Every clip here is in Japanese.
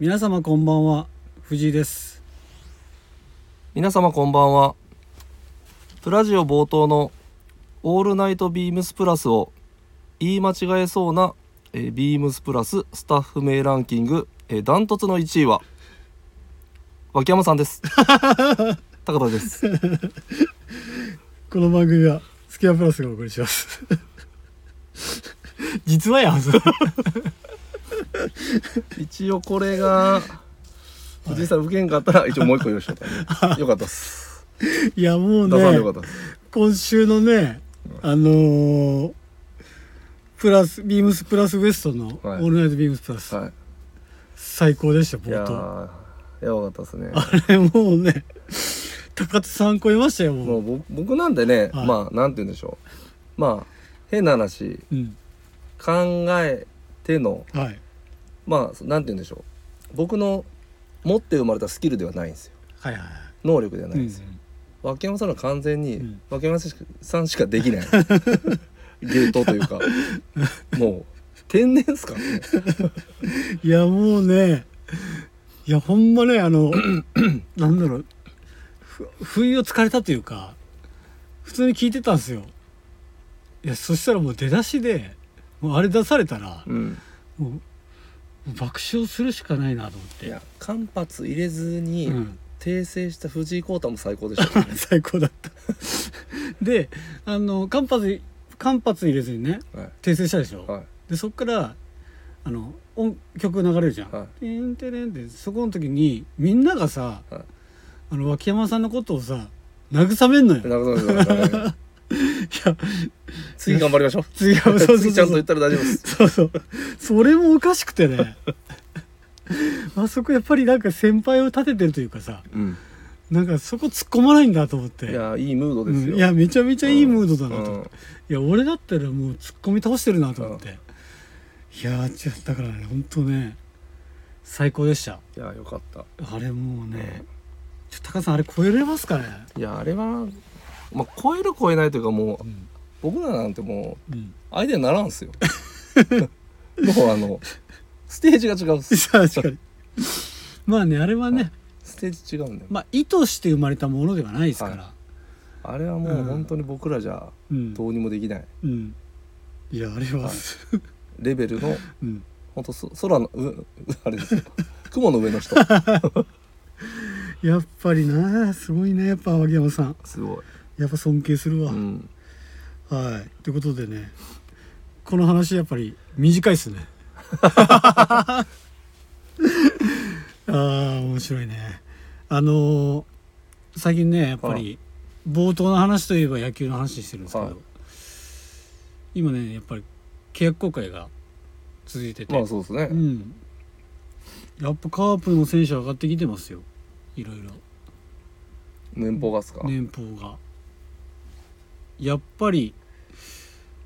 皆様こんばんは藤井です。皆様こんばんは。プラジオ冒頭の「オールナイトビームスプラス」を言い間違えそうな、えービームスプラススタッフ名ランキング、えーダントツの1位は脇山さんです。高田です。この番組はスキアプラスがお送りします。実はやん 一応これが藤井さん受けんかったら一応もう一個用意しとったねよかったっす。いやもう出さんでよねかったっす。今週のねあのープラスビームスプラスウエストの「オはい。ールナイトビームスプラス」は最高でしたいいや冒頭。ーやばかったですね。あれもうね高津さん超えましたよもう。もうぼ僕なんでね、はい。まあなんて言うんでしょう。まあ変な話。うん。考えてのはいまあなんて言うんでしょう。僕の持って生まれたスキルではないんですよ。はいはいはい。能力ではないうんんですよ、脇山さんは完全にうん。脇山さんしかできない。芸当というか。もう天然っすか？らねいやもうねいやほんまねあの なんだろう。ふ不意をつかれたというか普通に聞いてたんですよ。いやそしたらもう出だしでもうあれ出されたらうん。もう爆笑するしかないなと思って。いや間髪入れずにうん、訂正した藤井耕太も最高でしたね。最高だった。であの間髪間髪入れずにねはい。訂正したでしょ、はい。でそっからあの音曲流れるじゃん。は「テンテレン」ってそこの時にみんながさ、はい。あの脇山さんのことをさ慰めんのよ。や次頑張りましょう。次はそうそう。次ちゃんと言ったら大丈夫です。そうそうそれもおかしくてね。あそこやっぱりなんか先輩を立ててるというかさうん。なんかそこ突っ込まないんだと思って。いやいいムードうんですよ、いやめちゃめちゃいいムードだなと思って、うん。いや俺だったらもう突っ込み倒してるなと思って、いやーちょだからね本当ね最高でした。いやよかった。あれもうね、ちょ高さんあれ超えれますかね、いやあれはまあ超える超えないというかもううん。僕らなんてもううん、相手にならんすよ。もうあのステージが違うっす。確かに。まあねあれはね、ステージ違うんだよ。まあ意図して生まれたものではないですから、はあれはもううん。本当に僕らじゃうん。どうにもできない。うん。いやあれは、はい。レベルのうん、本当そ空のううあれですよ。雲の上の人。やっぱりなすごいねやっぱ脇山さん。すごい、やっぱ尊敬するわ、うん、はい。ということでね。この話やっぱり短いっすね。あー面白いね。あのー最近ねやっぱり冒頭の話といえば野球の話してるんですけど、はい。今ねやっぱり契約更改が続いてて、まあそうですね。う、ん。やっぱカープの選手上がってきてますよ。いろいろ。年俸がっすか、年俸がやっぱり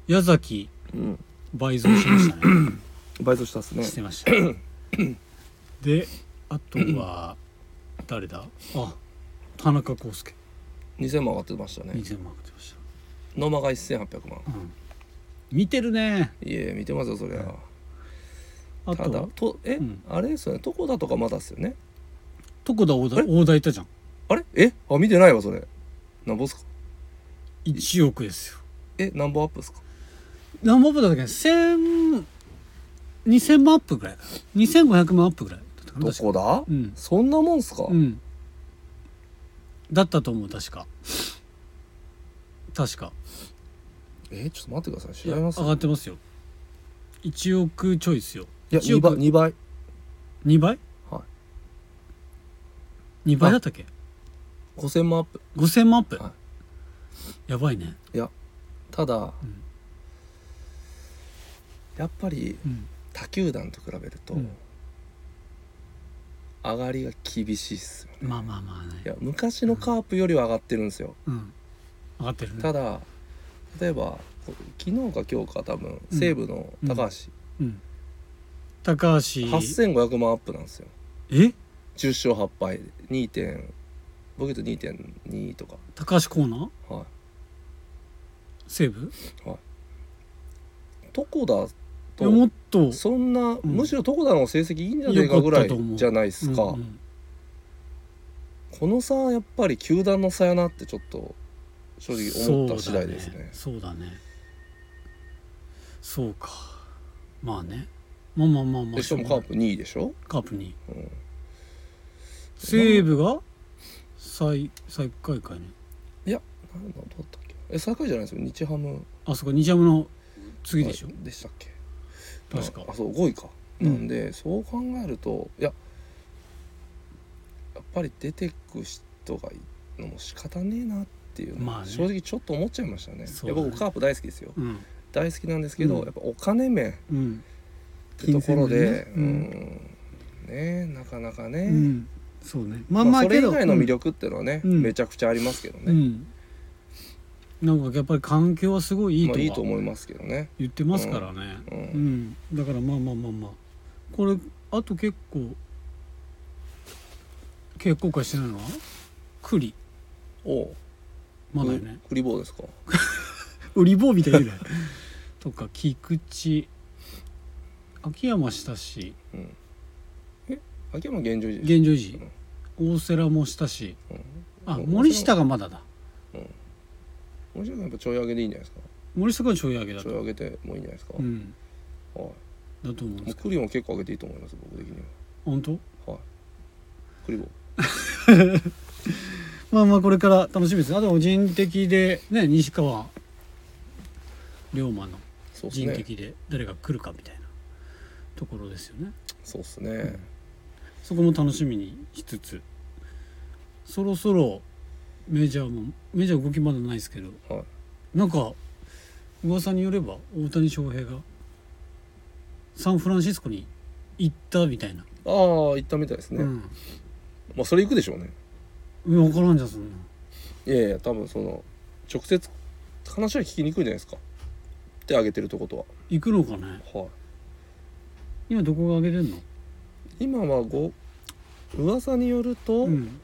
矢崎うん、倍増しましたね。バイトしたっすね。してました。であとは誰だ？あ田中康介。2000万上がってましたね。2000万ってまし野間が1800万。た、うん、見てるね。いえ見てますよそりゃ、あただととえ、うん。あれですよね。床田とかまだっすよね。床田大田大田いたじゃん。あれ？え？あ見てないわそれ。なんぼっすか？1億ですよ。えなんぼアップっすか？何本アップだったっけ？1000 2000万アップぐらいかな2500万アップぐらいだったかな。どこだ、うん。そんなもんっすか、うん。だったと思う確か。確か。えちょっと待ってください。調べます？がってますよ。1億ちょいですよ。いや1 2倍億2倍。2倍？は2倍だったっけ？5000万アップ。5000万アップ、はやばいね。いやただ、ん。やっぱりうん。他球団と比べると、うん。上がりが厳しいっすよね。まあまあまあね。いや昔のカープよりは上がってるんですよ、うん。上がってるね。ただ例えばこ昨日か今日か多分うん。西武の高橋、うん。高橋。8500万アップなんですよ。え？10勝8敗2点僕言うと2.2とか。高橋コーナーはい。西武？床田っいやもっと。そんな、ん。むしろ床田の成績いいんじゃねえか？ぐらいじゃないですか、うんうん。この差はやっぱり球団の差やなってちょっと正直思った次第ですね。そうだね。そうだねそうか。まあね。まあまあまあまあ。でしかもカープ2位でしょ、カープにうん、西武が？最最下位かいねなんだどうだったっけ？え最下位じゃないですよ。日ハム。あそこ日ハムの次でしょ、でしたっけ？確か。あそう5位か、うん。なんでそう考えるといややっぱり出てく人がいるのも仕方ねえなっていうのはまあね。正直ちょっと思っちゃいましたね,、そうだね。いや僕カープ大好きですよ。うん。大好きなんですけど、うん。やっぱお金面うん。ってところで、金うん。ねなかなかね、うんそうね。まあまあそれ以外の魅力っていうのはね、うん。めちゃくちゃありますけどね、うん。なんかやっぱり環境はすごいいいまあいいと思いますけどね、言ってますからね。ううん。ん。だからまあまあまあまあ。これあと結構結構化してないのは？栗。おう。まだよね。クリボーですか？売り棒みたいなとか菊池。秋山したしうん。え秋山現状維持現状維持大瀬良もしたし。あうん。森下がまだだ。森下君やっぱちょい上げでいいんじゃないですか？森下がちょい上げだちょいと上げてもいいんじゃないですか、うん。はい。だと思うんですけクリも結構上げていいと思います僕的に本当？ははい。クリボーまあまあこれから楽しみです。あと人的でね西川龍馬のそうですね。人的で誰が来るかみたいなところですよね。そうですね、そこも楽しみにしつつそろそろメジャーもメジャー動きまだないですけどはい。なんか噂によれば大谷翔平がサンフランシスコに行ったみたいな、ああ行ったみたいですね、うん。まあそれ行くでしょうね。分からんじゃんそんな。いやいや多分その直接話は聞きにくいんじゃないですか。手挙げてるとこと行くのかね。ははい。今どこが上げてんの？今は5噂によるとうん。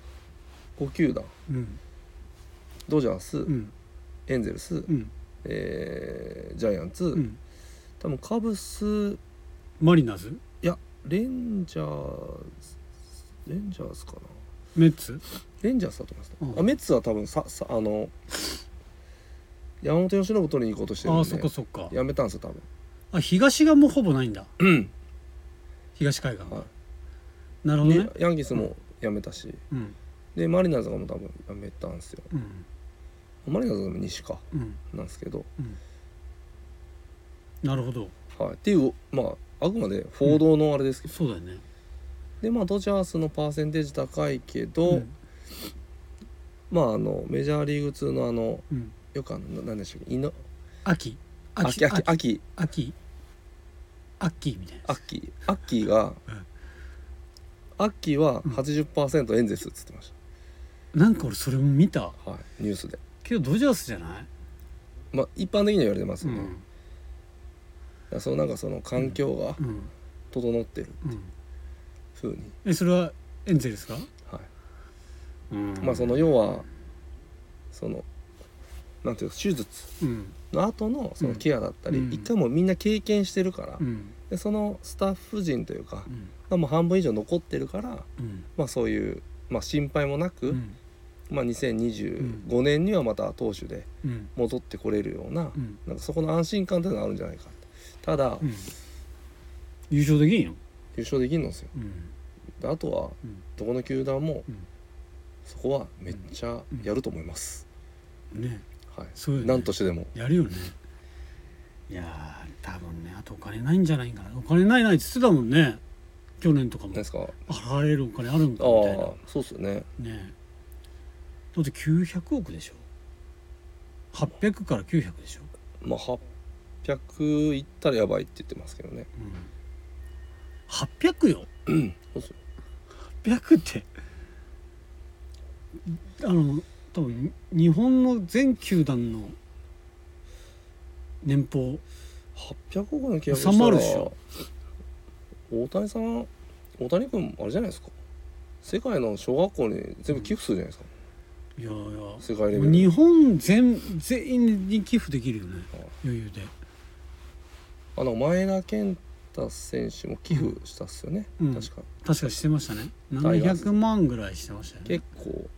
5球団、うん。ドジャース、うん。エンゼルス、うん。えージャイアンツ、うん。多分カブス。いマリナーズやレンジャーズレンジャーズかな。メッツ？レンジャーズだと思います、うん。あメッツは多分ささあの山本由伸取りに行こうとしてるんで。ああそっかそっか。やめたんですよ多分。あ東がもうほぼないんだ。うん。東海岸。が、はなるほどね。でヤンキースもやめたし。うん。でマリナーズがもう多分やめたんですよ。うん。マリナーズも西か。うん。なんですけど、なるほど。はい、っていうまああくまで報道のあれですけど、そうだよね。でまあドジャースのパーセンテージ高いけど、うん。まああのメジャーリーグ通のあのうん。よくあの何でしたっけ？秋。秋秋秋秋。アッキーみたいなアッキーアッキーが、うんアッキーは80%エンゼルスっつってましなんか俺それも見た。た、はい、ニュースで。けどドジャースじゃない？まあ一般的には言われてますよね、ん。そのなんかその環境がうん。整ってるうん。風に、えそれはエンゼルスかはい。うん。まあその要はそのなんていうか手術うん。の後のそのケアだったり、うん。一回もうみんな経験してるから、うん。でそのスタッフ陣というか、うんまあ、もう半分以上残ってるから、うん。まあ、そういう、まあ、心配もなく、うん。まあ、2025年にはまた投手でうん。戻ってこれるような,、うん。なんかそこの安心感というのがあるんじゃないか。ただ、うん。優勝できんよ。優勝できるんですよ。あとはうん。どこの球団もうん。そこはめっちゃやると思います、ね。はい。そうよね。なんとしてでも。やるよね。いやー多分ねあとお金ないんじゃないかな。お金ないないって言ってたもんね去年とかも。何ですか？払われるお金あるんかあみたいな。あそうっすよね。ねだって900億でしょ？800から900でしょ、まあ800いったらやばいって言ってますけどね。うん、800よ？そうっすよ。800ってあの多分日本の全球団の年俸。800億の契約した収まらるでしょ大谷さん大谷君あれじゃないですか。世界の小学校に全部寄付するじゃないですか、いやいや世界レベル。日本全全員に寄付できるよね。はい。余裕で。あの前田健太選手も寄付したっすよね、うん。確か。確かしてましたね。タイガース700万ぐらいしてましたよね。結構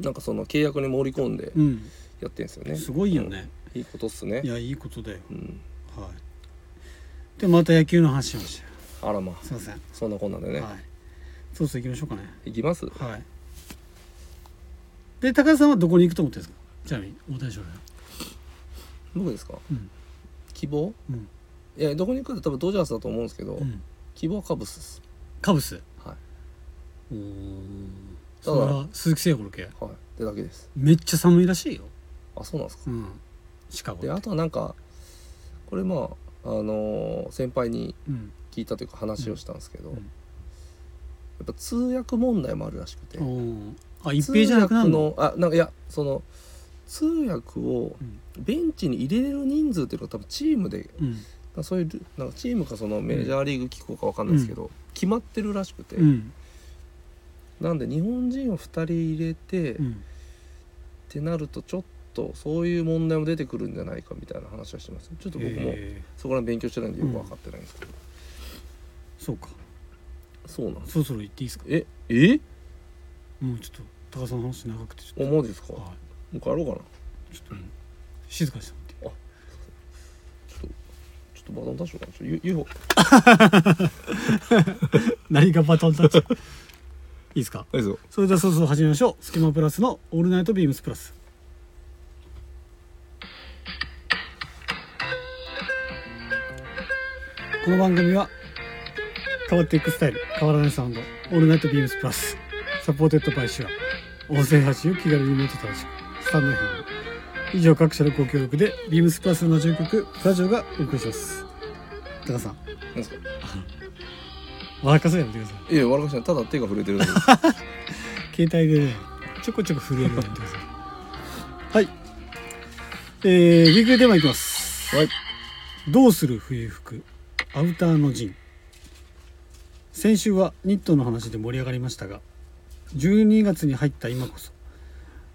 なんかその契約に盛り込んでうん。やってんですよね。すごいよね、うん。いいことっすね。いやいいことだよ。うん。はい。でまた野球の話しましたよあらまあすいません、そんなこんなんでね、はい。そろそろ行きましょうかね。い、きます？はい。で高田さんはどこに行くと思ってるんですか？ちなみに大谷翔平僕ですか、うん。希望？うん。いやどこに行くかって多分ドジャースだと思うんですけど、うん。希望はカブスです。カブス？はい。おー。ただそれは鈴木誠也の系はい。ってだけです。めっちゃ寒いらしいよ。あそうなんですか？うん。シカゴであとはなんかこれまああのー先輩にうん聞いたというか話をしたんですけど、うん。やっぱ通訳問題もあるらしくて。あ一平じゃなくなるの？あなんかいやその通訳をうん。ベンチに入れれる人数っていうのが多分チームでうん。そういうルなんかチームかそのメジャーリーグ機構かわかんないですけど、決まってるらしくて、うん。なんで日本人を2人入れて、っうん。てなるとちょっとそういう問題も出てくるんじゃないかみたいな話はしてます。ちょっと僕もへそこら辺勉強してないんでよく分かってないんですけど、ーそうか。そうなんですそろそろ行っていいですか？え？え？もうちょっと高田さんの話長くてちょっおマジですか？と、もはう帰ろうかな。ちょい、ちょっと、うん。静かにしてもらって。っとちょっとバトンタッシュかなちょっと UFO 何がバトンタッチ？いいですか？大丈夫それではそろそろ始めましょう。スキマプラスのオールナイトビームスプラス。この番組は変わっていくスタイル。変わらないサウンド。オールナイトビームスプラス。 Supported by SHURE 音声発信を気軽にもっと楽しく。スタンド FM 以上各社のご協力でビームスプラスの上局プラジオがお送りします。高田さん。なんですか？笑かせやめてください。いや笑かしてないただ手が震えてるだけです。携帯でねちょこちょこ震えるようになってください。はい。えー、ウィークリーテーマいきます。はい。どうする冬服？アウターの陣先週はニットの話で盛り上がりましたが12月に入った今こそ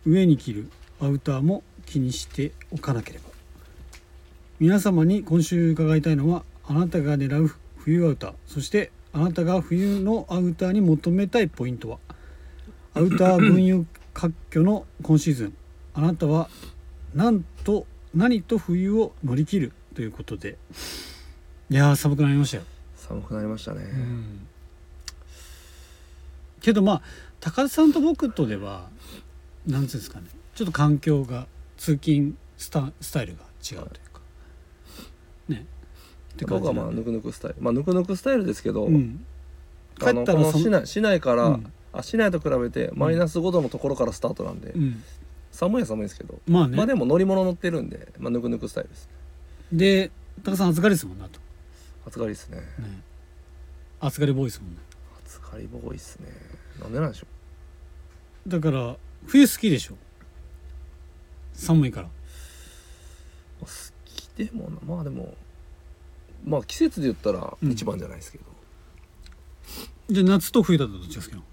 上に着るアウターも気にしておかなければ。皆様に今週伺いたいのはあなたが狙う冬アウターそしてあなたが冬のアウターに求めたいポイントは。アウター分輸割拠の今シーズンあなたはなんと何と冬を乗り切るということで。いやー寒くなりましたよ、寒くなりましたね、うんけどまあ高田さんと僕とではなんつうんですかねちょっと環境が通勤スタスタイルが違うというか。ね。って感僕はまあぬくぬくスタイル。まあぬくぬくスタイルですけど、うん。帰ったら市内市内から、うんあ市内と比べてマイナス5度のところからスタートなんで、うん。寒いは寒いですけど、まあね、まあでも乗り物乗ってるんで、まあ、ぬくぬくスタイルです。で高田さん暑がりですもんなと。暑がりですね。ね。暑がりボーイですもんね暑がりボーイっすね。なんでなんでしょ。だから冬好きでしょ。寒いから。う好きでもなまあでもまあ季節で言ったらうん。一番じゃないですけど、じゃあ夏と冬だとどっちが好きなの？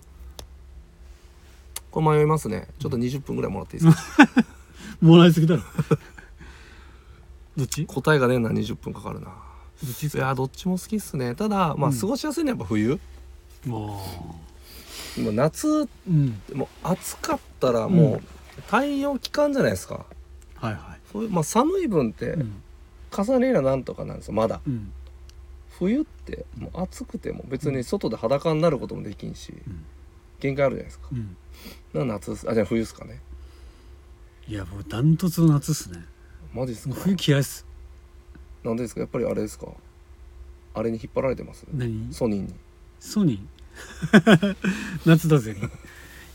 これ迷いますね。ちょっと20分ぐらいもらっていいですか、もらいすぎだろ。どっち？ど答えがねえな20分かかるな。っちいか？やどっちも好きっすね。ただまあうん。過ごしやすいのはやっぱ冬、ももう夏ううん。もう暑かったらもう太陽期間じゃないですか。はいはそういうまあ寒い分っていうん。重ねりゃなんとかなんですよまだ。うん。冬ってもう暑くても別に外で裸になることもできんし、うん。限界あるじゃないですか。うん。な夏あじゃあ冬っすかね。いやもうダントツの夏っすね。マジっすか？冬嫌いっす。なんでですか？やっぱりあれですか？あれに引っ張られてます？何？ソニーにソニー。夏だぜ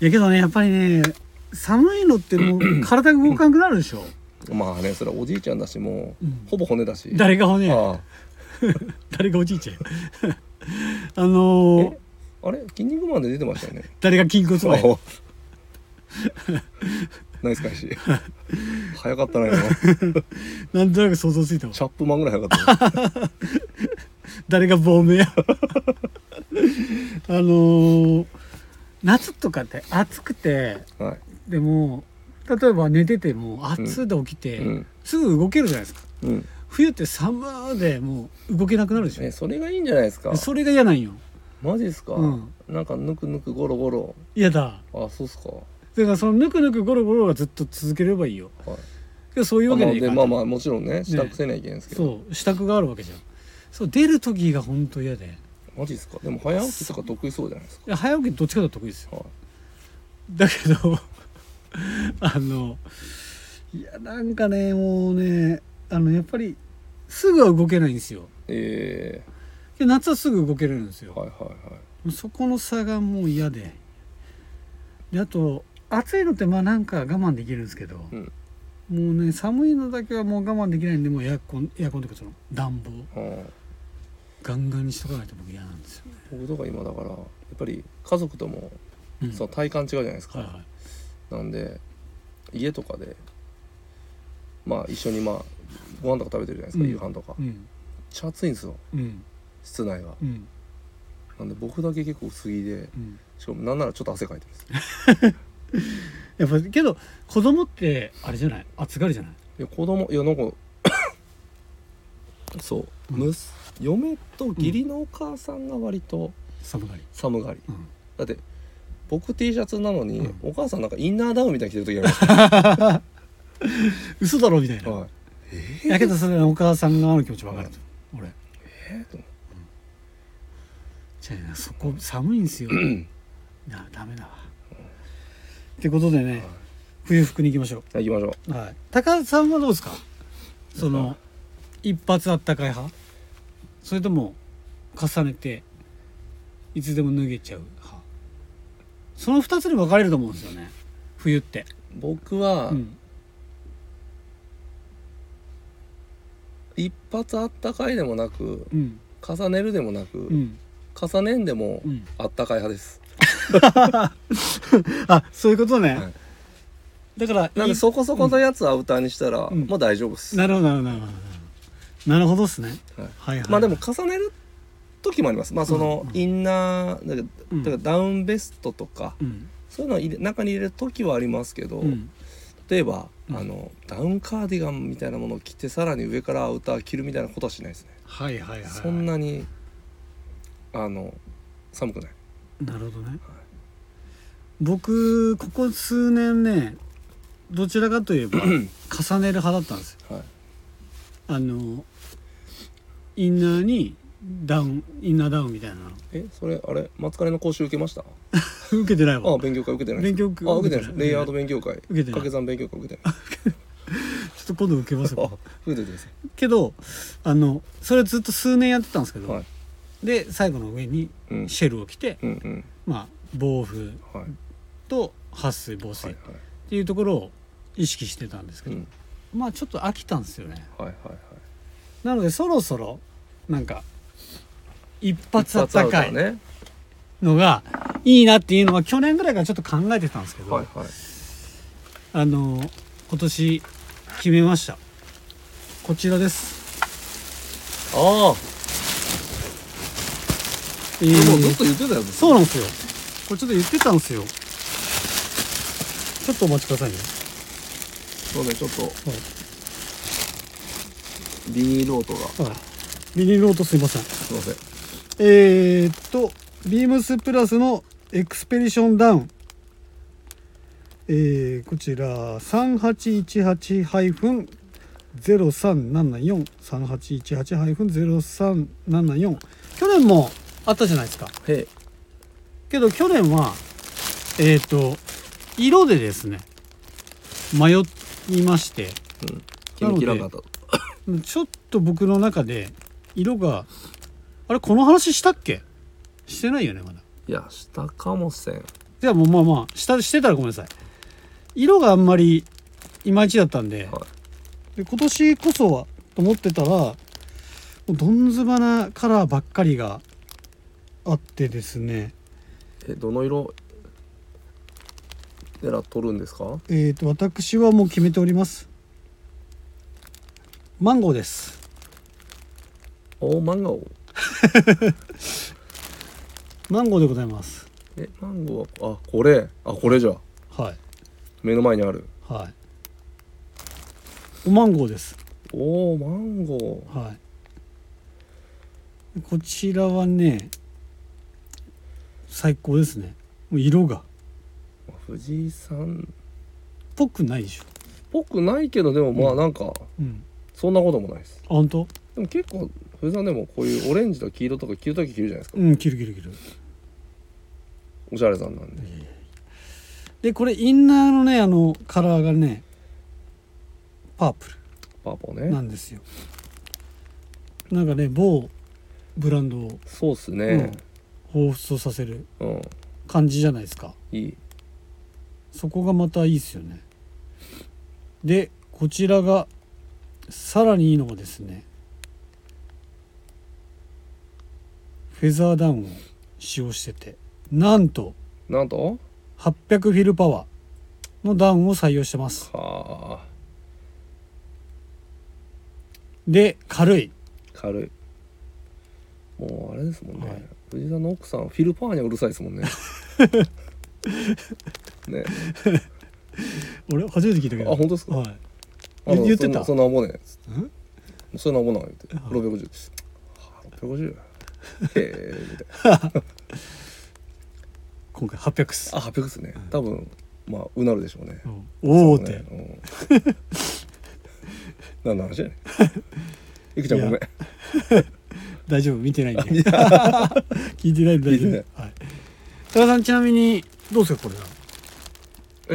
いやけどねやっぱりね寒いのってもう 体が動かなくなるでしょ、まあねそれはおじいちゃんだしもう、うん。ほぼ骨だし。誰が骨あ 誰がおじいちゃんや。あのーえああれ筋肉マンで出てましたよね。誰が筋骨マンナイス返し。早かったな今。なんとなく想像ついたわ。チャップマンぐらい早かった。な誰が亡命やあのー夏とかって暑くてはい。でも例えば寝てても暑いで起きて、うん。すぐ動けるじゃないですか。うん。冬って寒でもう動けなくなるでしょ、えそれがいいんじゃないですか？それが嫌なんよ。マジですか、うん。なんかぬくぬくゴロゴロ。嫌だ。あそうっすか。だからそのぬくぬくゴロゴロがずっと続ければいいよ。はい。そういうわけにはいかないでまあまあもちろんね支度せなきゃいけないんですけど、そう支度があるわけじゃん。そう出る時が本当嫌で。いマジですか？でも早起きとか得意そうじゃないですか？や早起きどっちかと得意ですよ。はい。だけど あのいやなんかねもうねあのやっぱりすぐは動けないんですよ。えで夏はすぐ動けれるんですよ、ー、はいはいはい。そこの差がもう嫌で。であと暑いのってまあなんか我慢できるんですけど、うん。もうね寒いのだけはもう我慢できないんでもうエアコンエアコンというかその暖房。うんガンガンにしとかないと僕嫌なんですよね、僕とか今だからやっぱり家族ともうん。その体感違うじゃないですか、はいはい。なんで家とかでまあ一緒にまあご飯とか食べてるじゃないですか、うん。夕飯とか。めっうん。ちゃ暑いんですよ。うん。室内が。うん。なんで僕だけ結構薄着でうん。しかもなんならちょっと汗かいてます。やっぱけど子供ってあれじゃない？暑がりじゃない？いや子供いやなんか そう、うんむす嫁と義理のお母さんが割と寒がり。寒がり、うん。だって僕 T シャツなのに、うん。お母さんなんかインナーダウンみたいに着てる時あります。嘘だろみたいな、はい。やけどそれはお母さん側の気持ち分かると、俺。えー？とじゃあねそこ寒いんですよ。いやダメだわ。ってことでね冬服に行きましょはい行きましょう。はい。高田さんはどうですか？その一発あったかい派？それとも重ねていつでも脱げちゃう派。その二つに分かれると思うんですよね。冬って。う僕は、うん。一発あったかいでもなくうん。重ねるでもなく、うん。重ねんでもうん。あったかい派です、あそういうことね、はい。だからなんでいそこそこのやつアウターにしたら、うん。もう大丈夫です、なるほどなるほどなるほどなるほどっすね。はい。はいはい。まあでも重ねる時もあります。まあそのインナーだからうんだからダウンベストとか、うん。そういうのを入れ中に入れる時はありますけど、うん。例えば、うん。あのダウンカーディガンみたいなものを着てさらに上からアウター着るみたいなことはしないですね、はいはいはい。そんなにあの寒くない。なるほどね。僕ここ数年ねどちらかといえば重ねる派だったんですよ。はい。あのインナーにダウンインナーダウンみたいな。のえそれあれ松金の講習受けました？受けてないあわ勉強会受けてない勉強会あ受けてない。レイヤード勉強会。受けてない。掛け算勉強会受けてない。ちょっと今度受けますあよ受けてくださけどあのそれずっと数年やってたんですけど、はい。で最後の上にいうん。シェルを着て、うんうん。まあ防風はい。と撥水防水っはいはい。ていうところを意識してたんですけど、うん。まあちょっと飽きたんですよね。はいはいはいなのでそろそろなんか一発あったかいのがいいなっていうのは去年ぐらいからちょっと考えてたんですけど、はいはい。あの今年決めました。こちらです。ああ。えもうずっーと言ってたやつそうなんですよ。これちょっと言ってたんですよ。ちょっとお待ちくださいね。そうねちょっとビニール音が。はいビニールオートすいません。すいません。えー、っとビームスプラスのエクスペディションダウン。えー、こちら3818-0374 3818-0374去年もあったじゃないですか。へえ。けど去年はえー、っと色でですね迷いまして。決めきらなかったちょっと僕の中で色があれこの話したっけ？してないよねまだ。いやしたかもせん。じゃあもうまあまあ下してたらごめんなさい。色があんまりいまいちだったんで,、はで今年こそはと思ってたらもうどんずばなカラーばっかりがあってですね。えどの色狙っとるんですか？えー、と私はもう決めておりますマンゴーです。おマンゴー。マンゴーでございます。えマンゴーはあこれ？あこれじゃ。はい。目の前にある。はい。おマンゴーです。おおマンゴはい。こちらはね最高ですね。もう色が。ー藤井さん。ぽくないでしょ。ぽくないけどでもまあなんかうんそんなこともないです。あ本当？でも結構藤井さんでもこういうオレンジと黄色とか着る時着るじゃないですか。うん切る切る切る。おしゃれさんなんで。でこれインナーのねあのカラーがねパープパーポールなねんですよ。なんかね某ブランドをそうっすね。彷彿とさせるうん、感じじゃないですか。いい。そこがまたいいですよね。でこちらがさらにいいのがですねフェザーダウンを使用しててなんとなんと？800フィルパワーのダウンを採用してます。はあ。で軽い。軽い。もうあれですもんね、はい。藤井さんの奥さんフィルパーにはうるさいですもんね。ね。俺初めて聞いたけど。あ本当ですか？はい言ってた？そんなそんなもんねんそんなもんなん言ってあ650ですはあ650へえみたいな。今回800っす。あ800ですね。多分まあうなるでしょうね。うん。おおって、何の話やねん。いくちゃんごめん。い大丈夫？見てないんで。聞いてないんで大丈聞いはい。高田さんちなみにどうですかこれ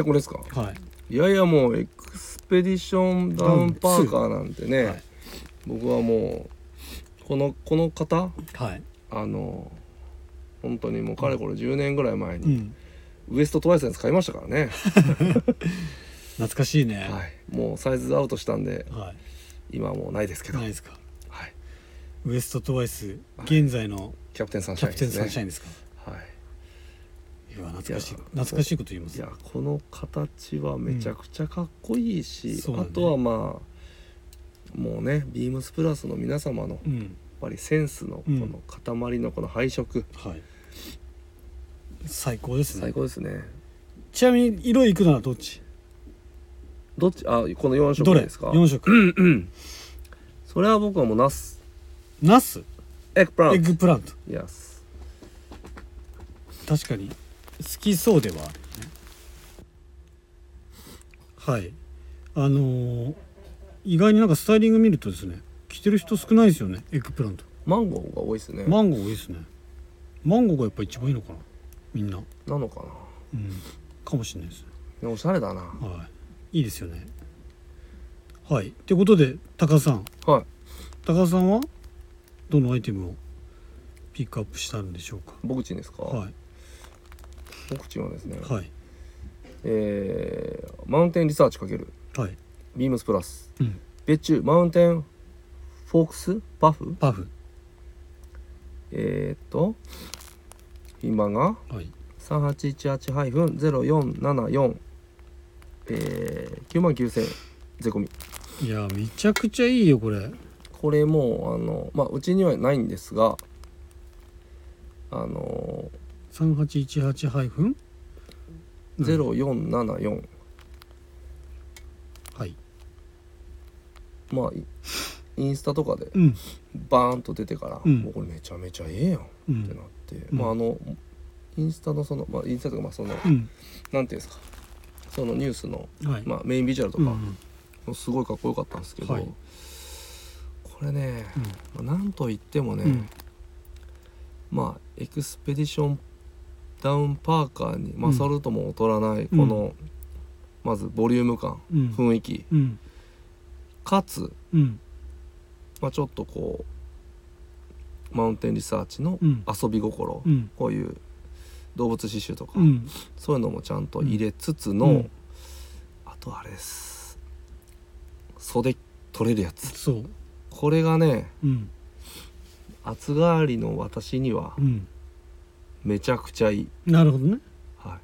えこれですか？ははい。いやいやもうペディションダウンパーカーなんてね、はい僕はもうこのこの方はい。あの本当にもうかれこれ10年ぐらい前に、うん。ウエストトワイスのやつ買いましたからね、懐かしいね。はい、もうサイズアウトしたんでは今はもうないですけいど、ないですか？はい、ウエストトワイス現在のキャプテンサンシキャプテンャインですね。サンシャインですか？や懐かしい。懐かしいこと言います。いやこの形はめちゃくちゃかっこいいし、そうだね。あとはまあもうねビームスプラスの皆様のやっうんぱりセンスのこうんの塊のこの配色、はい。最高ですね。最高ですね。ちなみに色いくならどっち？どっち？あこの4色どれ？ですか？4色。それは僕はもうナス。ナス？え eggplant。eggplant。Yes 確かに好きそうでは？あるよねはい。あのー意外になんかスタイリング見るとですね着てる人少ないですよね eggplant。マンゴーが多いですね。マンゴー多いですね。マンゴーがやっぱ一番いいのかな？みんな。なのかな？うん。かもしれないです。ねおしゃれだな。はい。いいですよね。はい。ってことで高田さん。はい。高田さんはどのアイテムをピックアップしたんでしょうか？僕ちんですか、はい告知はですね、はい、えー、マウンテンリサーチかける、はい、ビームスプラス、うん、別注マウンテンフォークスパフ？パフ。えー、っと今が、はい、3818-0474えー、9万9000円税込み。いやめちゃくちゃいいよこれ。これもあのまあうちにはないんですがあのーイフン。ゼロ四七四。はい。まあインスタとかでバーンと出てから、うん。もうこれめちゃめちゃええやんってなって、うん。まああのインスタのその、まあ、インスタとかまあその、うん。なんていうんですか。そのニュースの、はい。まあ、メインビジュアルとか、もすごいかっこよかったんですけど、はい。これね、まあなんと言ってもね、うん。まあエクスペディションダウンパーカーに勝るとも劣らないこの、まずボリューム感うん。雰囲気。うん。かつ、うん。まあ、ちょっとこうマウンテンリサーチのうん。遊び心、うん。こういう動物刺繍とか、うん。そういうのもちゃんと入れつつの、うん。あとあれです。袖取れるやつ。そう。これがねうん。厚替わりの私にはうんめちゃくちゃいい、なるほどね。は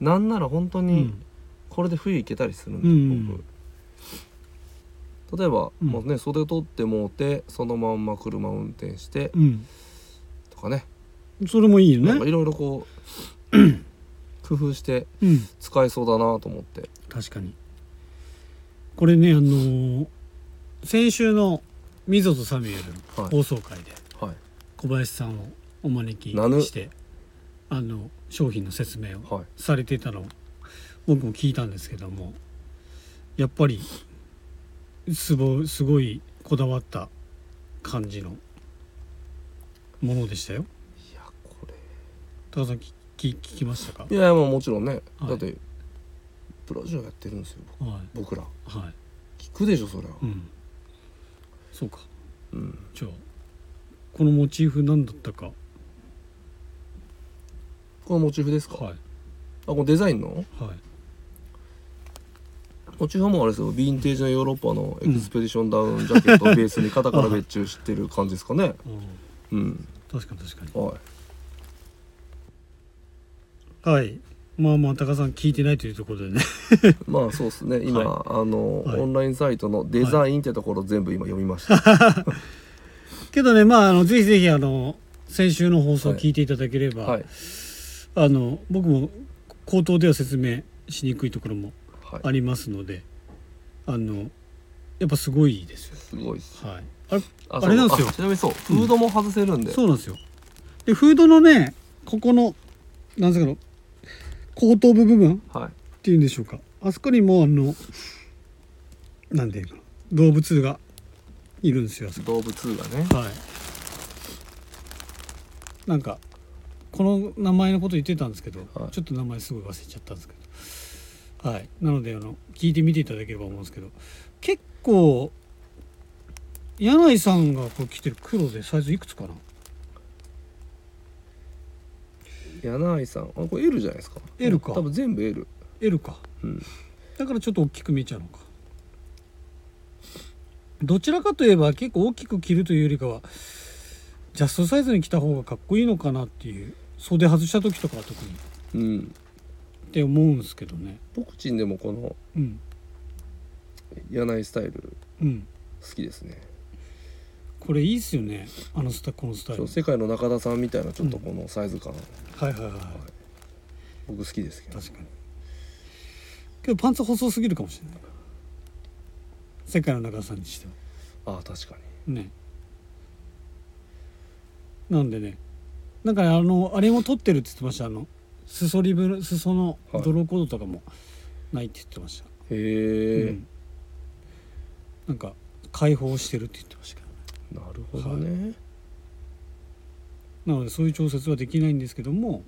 い、なんなら本当にうん。これで冬行けたりするんで、うん。僕。例えば、うん。もうね袖取ってもうてそのまんま車運転してうん。とかね。それもいいよね。なんかいろいろこう 工夫してうん。使えそうだなと思って。確かに。これねあのー先週の「ミゾとサミュエル」はい。放送会ではい。小林さんをお招きなぬ。してあの商品の説明をはい。されてたのを僕も聞いたんですけどもやっぱりすごすごいこだわった感じのものでしたよ。いやこれ。高田さんきき聞きましたか？いやいやまあもちろんね、はい。だってプラジオやってるんですよはい。僕ら。はい。聞くでしょそりゃうん。そうか。うん。じゃあこのモチーフ何だったかこのモチーフですか、はい。あこのデザインの？はい。モチーフはもうあれですよ。ヴィンテージのヨーロッパのエクスペディションダウンジャケットをベースに肩から別注してる感じですかね。うん。うん。確かに確かに。はい。はい。まあまあ高田さん聞いてないというところでね。まあそうですね。今、はあの、はい。オンラインサイトのデザインってところ全部今読みました。けどねまああのぜひぜひあの先週の放送を聞いていただければ、はいあの僕も口頭では説明しにくいところもはい。ありますのであのやっぱすごいですよ。すごいです。はい。あれああれなんですよ。ちなみにそう。フードも外せるんで、そうなんですよ。でフードのねここのなんですかの後頭部部分はい。っていうんでしょうか。あそこにもあのなんていうかな動物がいるんですよ動物がね。はい。なんかこの名前のこと言ってたんですけど、はい。ちょっと名前すごい忘れちゃったんですけど。はい。なのであの聞いてみていただければ思うんですけど。結構柳井さんがこう着てる黒でサイズいくつかな？柳井さん。あこれ L じゃないですか？L か。多分全部 L L か。うん。だからちょっと大きく見えちゃうのか。どちらかといえば結構大きく着るというよりかはジャストサイズに着た方がかっこいいのかなっていう袖外した時とかは特に。うん。って思うんですけどね。僕ちんでもこのうん。柳井スタイルうん。好きですね。これいいっすよね。あのスタこのスタイル。そう世界の中田さんみたいなちょっとこのサイズ感、はいはいはいはい。僕好きですけど。確かに。けどパンツ細すぎるかもしれない。世界の長さにしては。ああ確かね。なんでねなんかねあのあれも取ってるって言ってました？あの裾リブ裾のはい。ドローコードとかもないって言ってました、にへえ、うん。なんか開放してるって言ってましたけなるほどね、なのでそういう調節はできないんですけども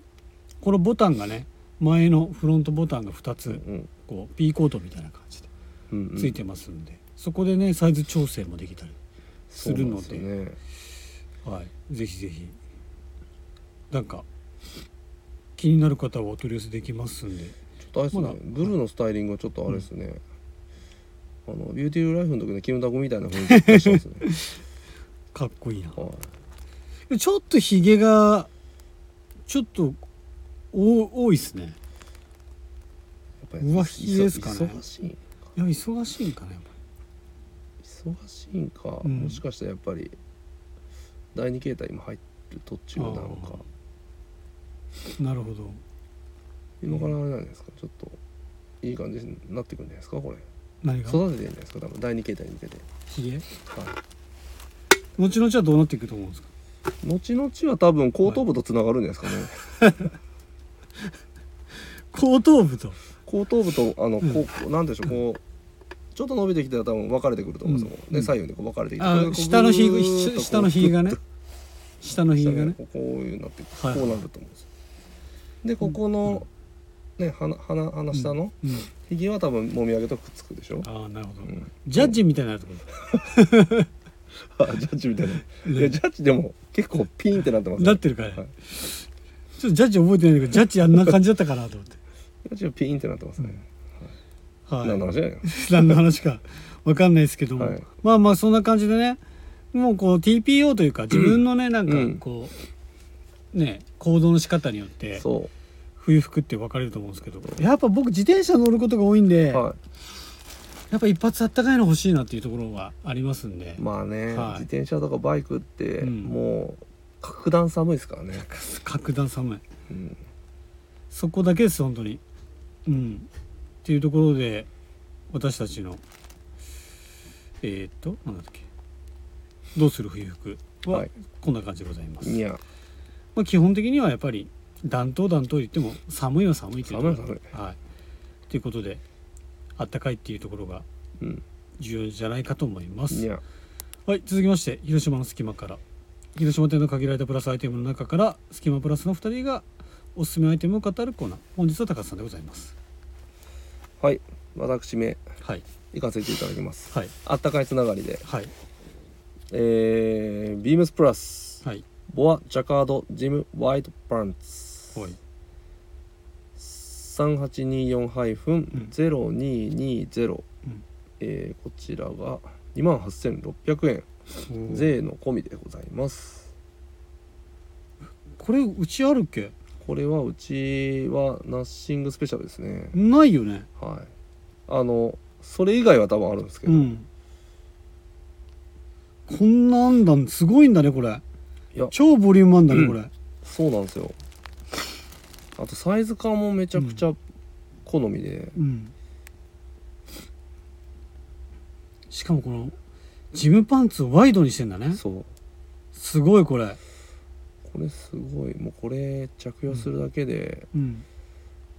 このボタンがね前のフロントボタンが2つうんこう P コードみたいな感じでうんうん。ついてますんで、そこでねサイズ調整もできたりするので。そうなんすよね。はい、ぜひぜひなんか気になる方はお取り寄せできますんで。ちょっとあれですね、まだ。ブルーのスタイリングはちょっとあれですね、あのビューティーライフの時のキムタクみたいな雰囲気出してますね。かっこいいな。はい。ちょっとひげがちょっとお多いっすね。やっぱり上髭ですかね。忙しい。いや忙しいんかなやっぱ忙しいんか、うん。もしかしたらやっぱり第二形態今入る途中なのか。りなるほど。今からあれなんですか。ちょっといい感じになってくるんじゃないですかこれ。何が？育ててるんじゃないですか多分。第二形態に向けて、ひげは後々はどうなっていくと思うんですか？い、後々は多分後頭部とつながるんじゃないですかね、後頭部と？後頭部とあの、うん。こうなんでしょうこうちょっと伸びてきたら多分分かれてくると思うんですよ、うん。ね左右にこう分かれてきてあこれこう下のひぐーっとこう下のひげがね。下のひげがね。こういうなってこうはい。なると思うんですよでここの、ね鼻鼻鼻下の？うん。ひげは多分もみあげとくっつくでしょ、ああなるほど、うん、ジャッジみたいなとこ あジャッジみたいな、いやジャッジでも結構ピンってなってますね。なってるから、はい。ちょっとジャッジ覚えてないんだけどジャッジあんな感じだったかなと思って。ジャッジはピンってなってますね、はい。何の話じゃないの何の話かわかんないですけども、はい。まあまあそんな感じでねもうこう TPO というか自分のね、なんかこうね行動の仕方によってそ冬服って分かれると思うんですけどやっぱ僕自転車乗ることが多いんで、うはやっぱ一発あったかいの欲しいなっていうところはありますんで、いまあね、はい。自転車とかバイクってうん。もう格段寒いですからね、格段寒い。うん、そこだけです本当に。うん。っていうところで私たちのえー、っとなんだっけ。どうする冬服ははい。こんな感じでございます、いやまあ、基本的にはやっぱり暖冬暖冬言っても寒いは寒いという寒い。寒はい。ということであったかいっていうところがうん。重要じゃないかと思います。いや。はい続きまして広島の隙間から。広島店の限られたプラスアイテムの中から隙間プラスの2人がおすすめアイテムを語るコーナー。本日は高須さんでございます。はい。私めはい。行かせていただきます。はい。あったかいつながりで。はい。えー、ビームスプラス。はいボアジャカードジムワイトパンツ。はい。3824-0220、うん。えーこちらが2万8600円。税の込みでございます。これうちあるっけ？これはうちはナッシングスペシャルですね。ないよね。はい。あのそれ以外は多分あるんですけど、うん。こんなんだすごいんだねこれいや。超ボリュームあんだねこれ、そうなんですよ。あとサイズ感もめちゃくちゃ好みで、うん。しかもこのジムパンツをワイドにしてんだね。そう。すごいこれ。これすごい。もうこれ着用するだけで、うん。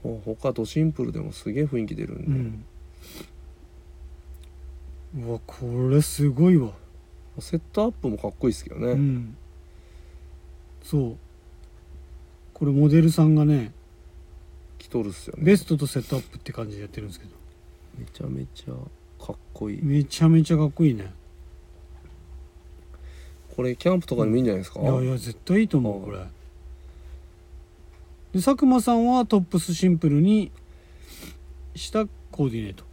もう他ドシンプルでもすげえ雰囲気出るんで、うん。うわこれすごいわ。セットアップもかっこいいですけどね、うんそう。これモデルさんがね着とるっすよね。ベストとセットアップって感じでやってるんですけど。めちゃめちゃかっこいい。めちゃめちゃかっこいいね。これキャンプとかにもいいんじゃないですか、いやいや絶対いいと思ううん。これ。で佐久間さんはトップスシンプルに下コーディネート。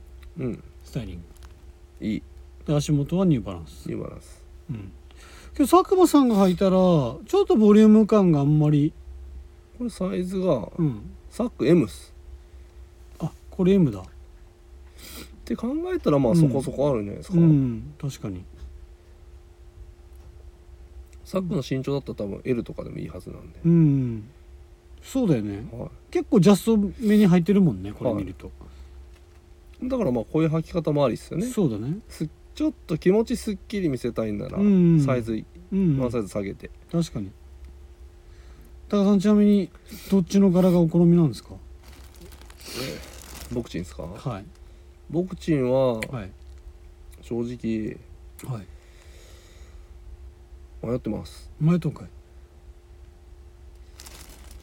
うん。スタイリング。いい。で足元はニューバランス。ニューバランス。うんけど佐久間さんが履いたらちょっとボリューム感があんまり。これサイズがうん。サック M っす。あこれ M だ。って考えたらまあうん。そこそこあるんじゃないですか、うん確かに。サックの身長だったら多分 L とかでもいいはずなんで、うん。そうだよね。は結構ジャストめに履いてるもんねこれ見ると、い、だからまあこういう履き方もありっすよね。そうだね。すちょっと気持ちすっきり見せたいんな。ら、うん。サイズうん。ワンサイズ下げて。確かに。高田さんちなみにどっちの柄がお好みなんですか？ボクチンですか？はい。ボクチンははい。正直はい。迷ってます。前とかい。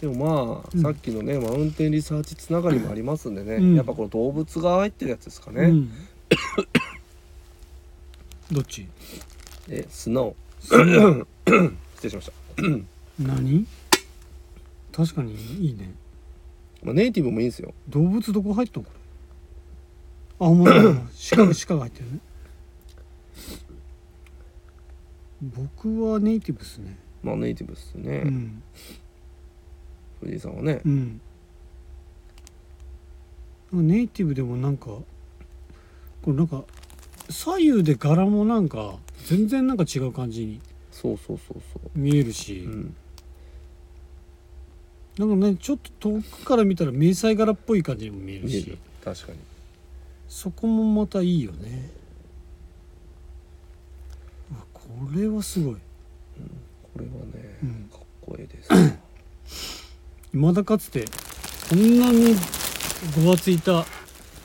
でもまあ、うん。さっきのねマウンテンリサーチつながりもありますんでね、うん。やっぱこの動物が入ってるやつですかね、うん、どっち？えスノー。失礼しました、何？確かにいいね。まあ、ネイティブもいいんですよ。動物どこ入ったのこれ？あほんまだ。鹿が鹿が入ってるね。僕はネイティブっすね。まあネイティブっすね、うん。藤井さんはね。うん。ネイティブでもなんかこれなんか左右で柄もなんか全然なんか違う感じにそうそうそうそう。見えるし、うん。なんかねちょっと遠くから見たら迷彩柄っぽい感じにも見えるし。確かに。そこもまたいいよね。これはすごい。これはね、うん。かっこいいです。まだかつてこんなにごわついた。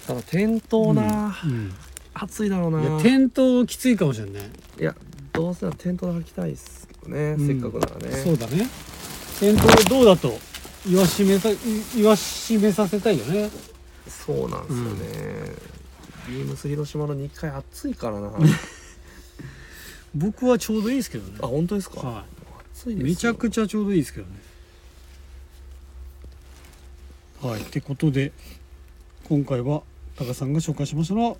ただ店頭な、うん暑いだろうな。いや店頭きついかもしれないいやどうせなら店頭で履きたいですけどね、うん。せっかくならね。そうだね。店頭どうだと言わしめさ言わしめさせたいよね。そうなんですよね、ビームス広島の2階暑いからな。僕はちょうどいいですけどね。あ本当ですか、は暑いですめちゃくちゃちょうどいいですけどね。はい。ってことで今回はタカさんが紹介しましたのは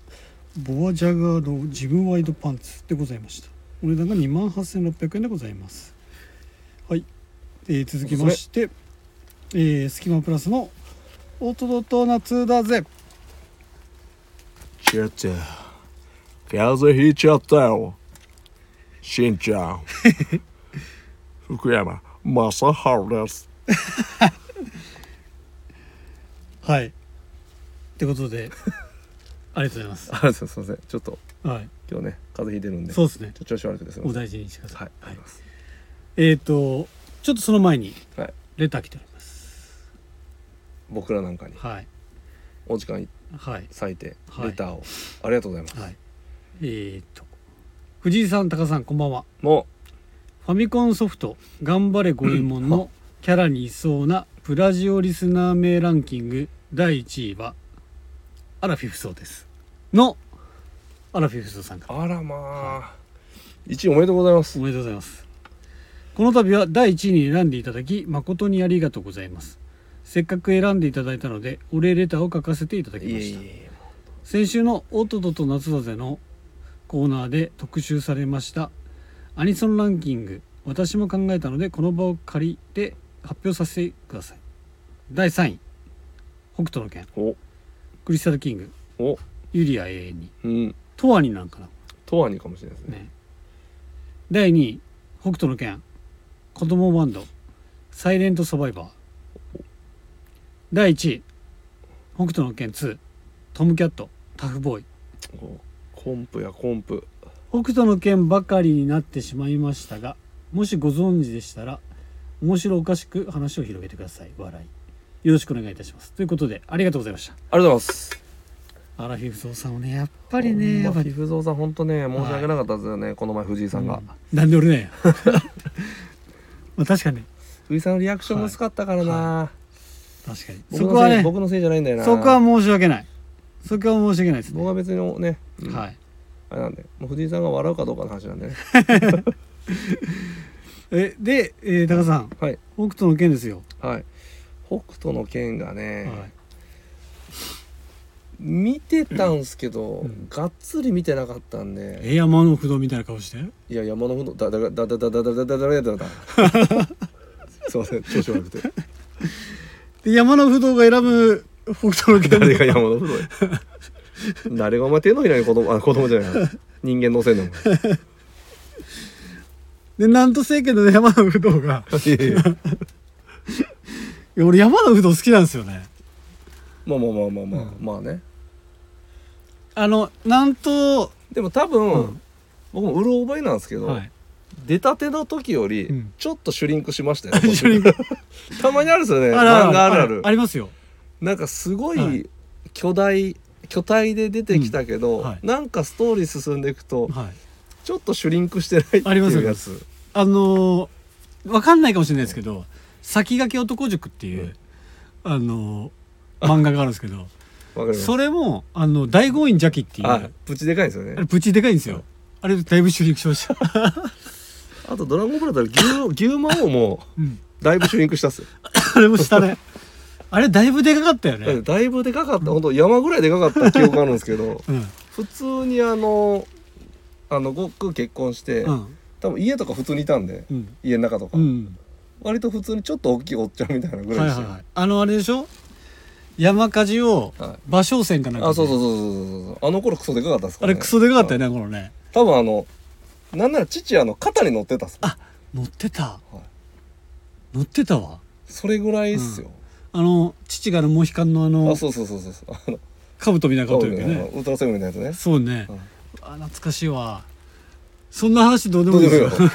ボアジャガードジムワイドパンツでございました。お値段が2万8600円でございます。はい、えー続きましてえー、スキマプラスのオートドット夏だぜ。ちょっと、風邪ひいちゃったよ。しんちゃん。福山雅治です。はい。ってことでありがとうございます。あすいません。ちょっと。はい。今日ね風邪ひいてるんで。そうですね。ちょっと調子悪くてすいません。お大事にしてください、はい。ありますえっ、とちょっとその前にはい。レター来ております。僕らなんかに。はい。お時間はい。割いてはい。レターを。ありがとうございます。はい。えっ、と藤井さん高さんこんばんは。もファミコンソフト「頑張れ五右衛門」のキャラにいそうなプラジオリスナー名ランキング第1位はアラフィフソウです。のアラフィフソウさんから。うあらまあ。一位おめでとうございます。おめでとうございます。この度は第1位に選んでいただき誠にありがとうございます。せっかく選んでいただいたのでお礼レターを書かせていただきました。先週の「おととと夏だぜ」のコーナーで特集されましたアニソンランキング私も考えたのでこの場を借りて発表させてください。第3位北斗の拳。おクリスタルキング。お。ユリア永遠に。うん。トワニなんかな。とわにかもしれないですね。ね。第2位北斗の拳。子供バンド。サイレントサバイバー。第1位北斗の拳2トムキャット。タフボーイ。おコンプやコンプ。北斗の拳ばかりになってしまいましたがもしご存知でしたら面白おかしく話を広げてください。笑いよろしくお願いいたします。ということでありがとうございました。ありがとうございます。アラフィフゾウさんをねやっぱりねやっぱり。ひふぞうさん本当ね申し訳なかったですよね、この前藤井さんが、うん。なんで俺ね。まあ確かに。藤井さんのリアクション薄かったからな、確かに。僕のせいそこはね僕のせいじゃないんだよな。そこは申し訳ない。そこは申し訳ないですね。僕は別にね、うん。はい。あれなんでもう藤井さんが笑うかどうかの話なんでね。えで、えー、高さん。はい。北斗の拳ですよ、はい北斗の拳がね、はい。見てたんすけど、うん。がっつり見てなかったんで。え山の不動みたいな顔して？いや山のほどだだだだだだだだだだだだ すいません調子悪くて。で山の不動が選ぶ北斗の拳。誰が山の不動や？誰がお前手のひらに子供あ子供じゃない人間乗せんの？も でなんとせいけど山の不動が。いや俺山の不動好きなんですよね。まあまあまあまあまあ、うん。まあね。あのなんと、でも多分、うん。僕もうる覚えなんですけど、はい、出たての時よりうん。ちょっとシュリンクしましたよ、シュリンク。たまにあるんですよね。漫画あるある。ありますよ。なんかすごはい。い巨大巨体で出てきたけど、うん。はい。なんかストーリー進んでいくとはい。ちょっとシュリンクしてないってありますよ。いうやつあのーわかんないかもしれないですけど「先駆け男塾」っていう、あのー漫画があるんですけど それもあの大豪院邪気っていうプチでかいんですよね。れプチでかいんですよ。あれだいぶシュリンクしました、あと「ドラゴンボール」だったら牛牛魔王もうん、だいぶシュリンクしたっすよ。あれも下ね。あれだいぶでかかったよね、だいぶでかかった。本当山ぐらいでかかった記憶あるんですけど うん。普通にあのあの悟空結婚して、うん。多分家とか普通にいたんでうん。家の中とか、うん割と普通にちょっと大きいおっちゃんみたいなぐらいでしたよ。はいはいはい。あのあれでしょ？山火事をはい。芭蕉船かなんかで。あそうそうそうそうそう。そうあの頃クソでかかったっすから、ね、あれクソでかかったよねこのね。多分あのなんなら父あの肩に乗ってたっすあ乗ってた、乗ってたわ。それぐらいっすよ、あの父があのモヒカンのあのあそうそうそうそうそう。あの兜みたいな顔というかあのね。ウルトラセブンみたいなやつね。そうね、うんあ懐かしいわ。そんな話どうでもいいですよ。どうでも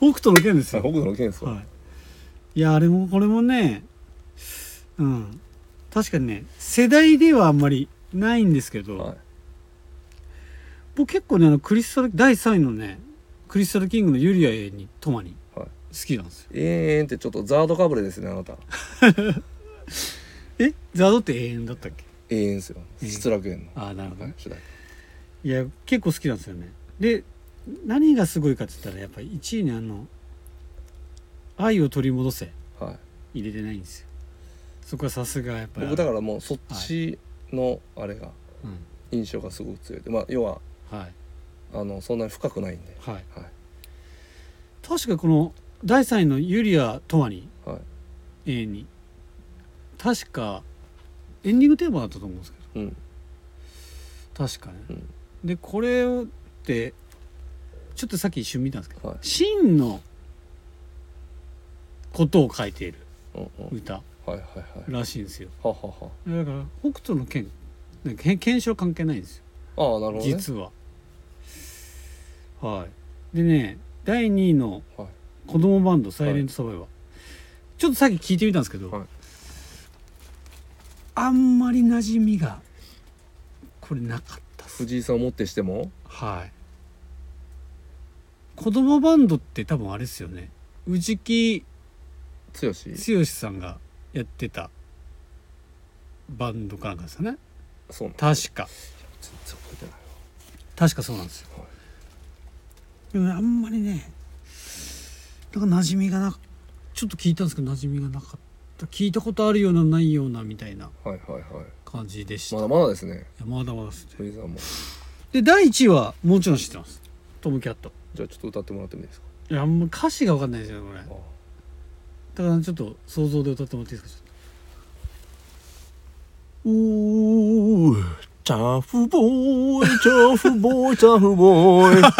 北斗の拳ですよ、あ北斗の剣っすわ、はい、いやあれもこれもねうん。確かにね世代ではあんまりないんですけど、はい。僕結構ねあのクリスタル第3位のねクリスタルキングのユリア永遠にトマにはい。好きなんですよ。えーんってちょっとザードかぶれですねあなた。え？ザードって永遠だったっけ？永遠っすよ。えー失楽園の、ああなるほど、ね、いや結構好きなんですよね。で何がすごいかって言ったらやっぱり1位にあの「愛を取り戻せ。はい」入れてないんですよ。そこはさすがやっぱり。僕だからもうそっちのあれがうん。印象がすごく強い。でまあ要ははい。あのそんなに深くないんで。はい。はい。確かこの第3位のユリア・トワニはい。永遠に。確かエンディングテーマだったと思うんですけうん。ど確かね、うん。でこれってちょっとさっき一瞬見たんですけど、はい。真のことを書いている歌。はいはいはい。らしいんですよ。ははは。だから北斗の剣ね剣剣士は関係ないんですよ。ああなるほどね。実は。はい。でね第2位のはい。子供バンド「サイレントサバイバー」ちょっとさっき聞いてみたんですけど、はい。あんまり馴染みがこれなかった藤井さんをもってしても？はい。子供バンドって多分あれですよね。内木剛？剛さんがやってたバンドかなんかですよね。そうなん確か。全然覚えてない。わ確かそうなんですよ、はい。でもねあんまりねなんか馴染みがなちょっと聞いたんですけど馴染みがなかった。聞いたことあるようなないようなみたいなはいはいはい。感じでした、まだまだですね。まだまだですね。で第1位はもちろん知ってます。トムキャット。じゃあちょっと歌ってもらってもいいですか？いやあんま歌詞が分かんないですよこれ。あだからちょっと想像で歌ってもらっていいですかおータフボーイタフボーイタフボーイあ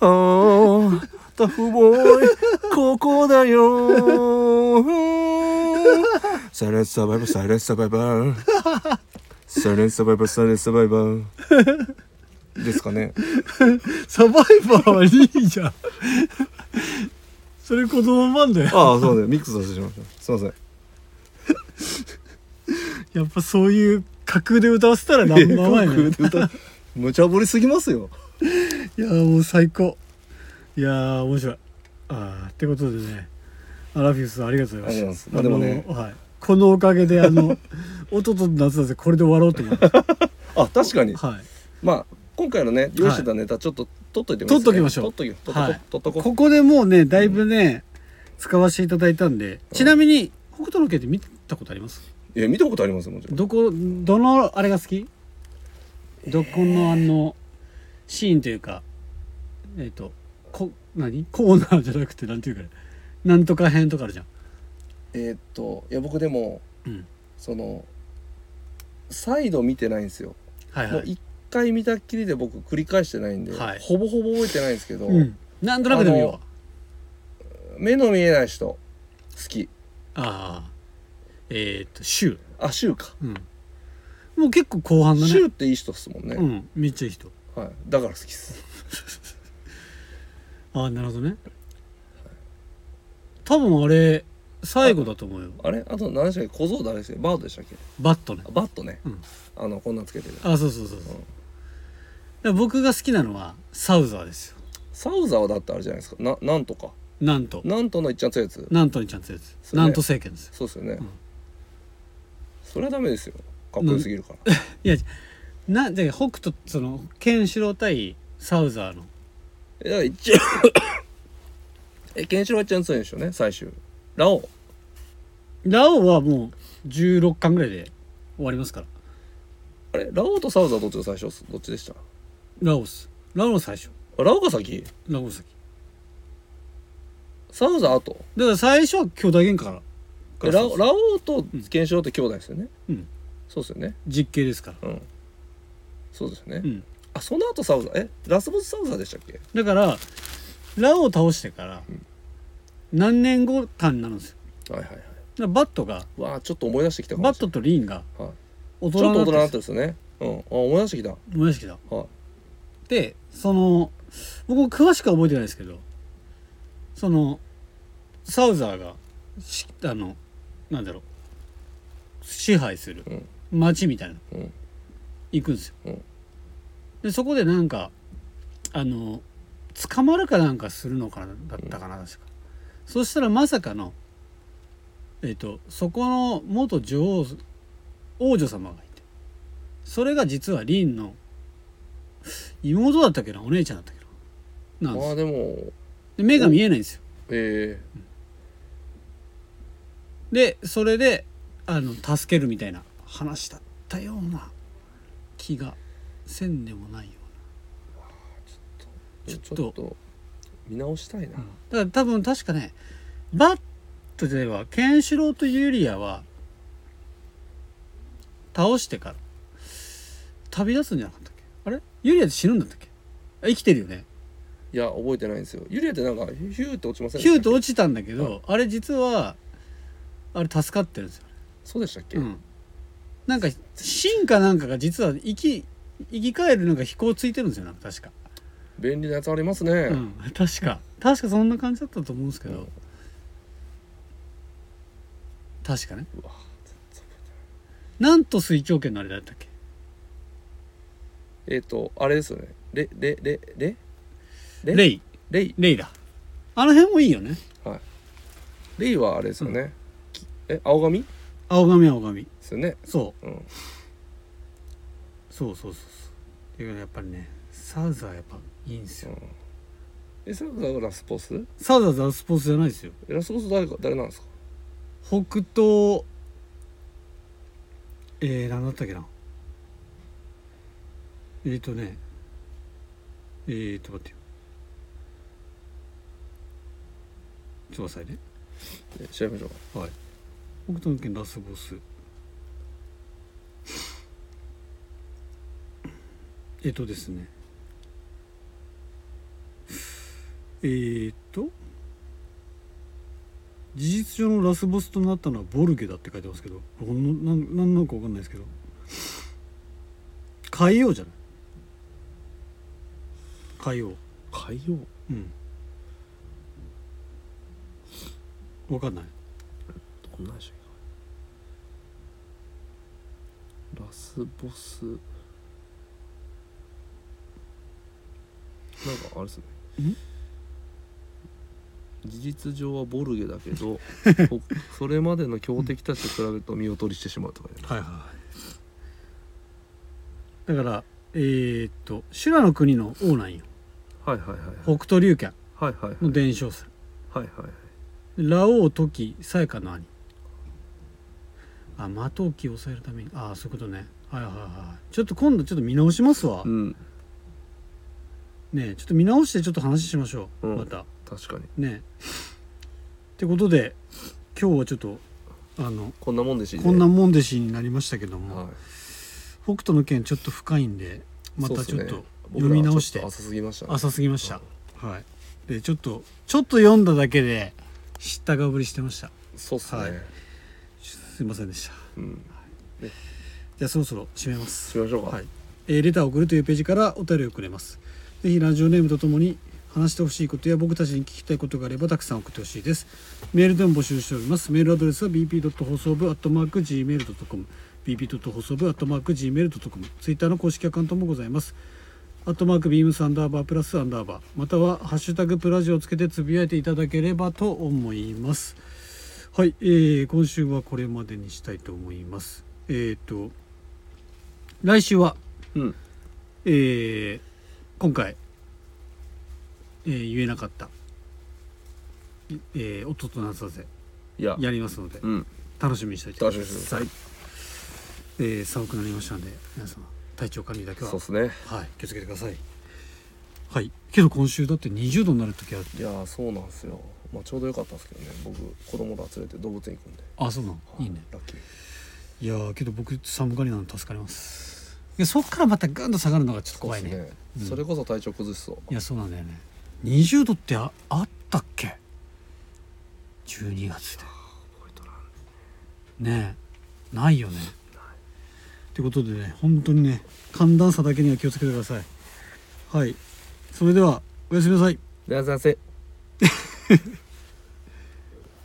ータフボーイここだよサイレンスサバイバーサイレンスサバイバーサイレンスサバイバーサイレンスサバイバーですかねサバイバーはいいじゃんそれ子供バンドやああそうねミックスさせてしまいました。すいません。やっぱそういう架空で歌わせたら何も前ね歌無茶ぶりすぎますよ。いやーもう最高。いやー面白い。あーってことでね。アラフィフスありがとうございます。ありがとうございます。あのはい、このおかげであの 音と夏だぜこれで終わろうと思って。あ確かに。はい。まあ今回のね用意してたネタちょっと取っといてもいいですか、取っときましょう。取っとき取っとこはい。取っとこ。ここでもうねだいぶね、使わせていただいたんで。ちなみに北斗の拳って見たことあります？いや見たことありますよもちろん。どこどのあれが好き？どこのあのシーンというかえっ、とこ何？コーナーじゃなくてなんていうかねなんとか編とかあるじゃん。えーっといや僕でもうん。その再度見てないんですよ、はいはい。もう一回見たっきりで僕繰り返してないんで、はい。ほぼほぼ覚えてないんですけど、うん。なんとなくでもいいわ。目の見えない人好き。ああ。えっ、とシュウあシュウか。うん。もう結構後半だね。シュウっていい人っすもんね、うん。めっちゃいい人。はい、だから好きっす。ああなるほどね。多分あれ最後だと思うよ。あれ？あと何でしたっけ？小僧誰でしたっけ？バードでしたっけ？バットね。あバットね、うん。あのこんなんつけてるあそうそうそうそう、で僕が好きなのはサウザーですよ。サウザーはだってあれじゃないですか。ななんとか。なんと。なんとのいっちゃん強いやつ。なんとにちゃんとやつ。それなんと政権です。よそうですよね、ん。それはダメですよ。かっこよすぎるから、いやなじゃあ北斗そのケンシロウ対サウザーの。えだから一応 えケンシロウは一番強いんでしょうね最終。ラオウ。ラオウはもう16巻ぐらいで終わりますから。あれ？ラオウとサウザーどっちが最初？どっちでした？ラオスラオウ最初。あラオウが先ラオウ先サウザー後だから最初は兄弟喧嘩から。えラオラオウとケンシロウって兄弟ですよね、うん。そうですよね。実刑ですから。うん。そうですよね、うん。あその後サウザーえラスボスサウザーでしたっけ？だからラオウを倒してから何年後かになるんですよ。はいはいはい。バットがわあちょっと思い出してきたバットとリンが大ちょっと大人になってるんですよね。うん。あ思い出してきた。思い出してきた。はいでその僕も詳しくは覚えてないですけどそのサウザーがしあのなんだろう支配するうん。町みたいなのうん。行くんですよ、うん。でそこでなんかあの捕まるかなんかするのかなだったかな確か、そしたらまさかのえっ、とそこの元女王王女様がいてそれが実はリンの妹だったっけな？お姉ちゃんだったっけな？なんあでも。で目が見えないんですよ。えでそれであの助けるみたいな話だったような気がせんでもないよー、ちちょっと。ょっと見直したいな、うな、だから多分確かねバットではケンシロウとユリアは倒してから旅立つんじゃなかっあれ？ユリアって死ぬんだったっけ？あ生きてるよね。いや覚えてないんですよ。ユリアってなんかヒューって落ちませんヒューとち落ちたんだけど、あれ実はあれ助かってるんですよ。そうでしたっけ、うん、なんか進化なんかが実は生き生き返るなんか飛行ついてるんですよなんか確か。便利なやつありますね、うん。確か。確かそんな感じだったと思うんですけど、うん。確かね。うわなんと水鏡圏のあれだったっけ？えっ、とあれですよね。レレレレレレイ。レイ。レイだ。あの辺もいいよね。レイはあれですよね、きえ青髪？で青髪青髪。すよね。そう。うん。そうそうそうそう。だからやっぱりねサウザーやっぱいいんですよ、えそれがラスボス？サウザーザラスポーツじゃないですよ。えラスボス誰か誰なんですか？北東えー、何だったっけなえーとねえーと待ってよ。ちょっと待ってね。え調べましょうか。はい。北東県ラスボス。えっとですね。えー、っと事実上のラスボスとなったのはボルゲだって書いてますけどほんのなんなんなのかわかんないですけど。海王じゃない？海王海洋？うん。わかんない。どんなでしょうラスボス。なんかあれですね。ん？事実上はボルゲだけど ほそれまでの強敵たちと比べると見劣りしてしまうとかね。はいはい。だからえー、っと修羅の国の王なんよはいはいはいはい。北斗龍拳。はいはいはい。の伝承者はいはいラオウ時さやかの兄。あマトウキを抑えるために。ああそういうことね。はいはいはいちょっと今度ちょっと見直しますわ、うん。ねえちょっと見直してちょっと話しましょう、うん。また。確かに。ねえ。ってことで今日はちょっとあのこんなもんでしこんなもんでしになりましたけども、はい。北斗の拳ちょっと深いんでまたちょっとそうっすね読み直して。浅すぎましたね。浅すぎました、はい。でちょっとちょっと読んだだけで知ったかぶりしてました。そうっすね、はい。すいませんでした。うん。じゃあそろそろ締めます。しましょうか、はい。えーレターを送るというページからお便りをくれます。ぜひラジオネームとともに話してほしいことや僕たちに聞きたいことがあればたくさん送ってほしいです。メールでも募集しております。メールアドレスは bp. 放送部 .gmail.com bp. 放送部 .gmail.com ツイッターの公式アカウントもございますアットマークビームスアンダーバープラスアンダーバーまたはハッシュタグプラジをつけてつぶやいていただければと思います。はい、えー今週はこれまでにしたいと思います。えっ、と来週はうん。えー今回、えー言えなかった「えー、音となさぜいや」やりますのでうん。楽しみにしておいてくだ楽しみにしてください。えー寒くなりましたんで皆さん体調管理だけは。そうっすね。はい。気をつけてください。はい。けど今週だって20度になる時あるいやーそうなんですよ。まあちょうどよかったんですけどね。僕子供ら連れて動物園行くんで。あそうなのい。いね。ラッキー。いやーけど僕寒がりなの助かります。いやそっからまたガンと下がるのがちょっと怖いね。そね。うん。それこそ体調崩しそう。いやそうなんだよね。20度ってああったっけ？12月で。ねえ。ないよねってことでね本当にね寒暖差だけには気をつけてください。はい。それではおやすみなさい。では先生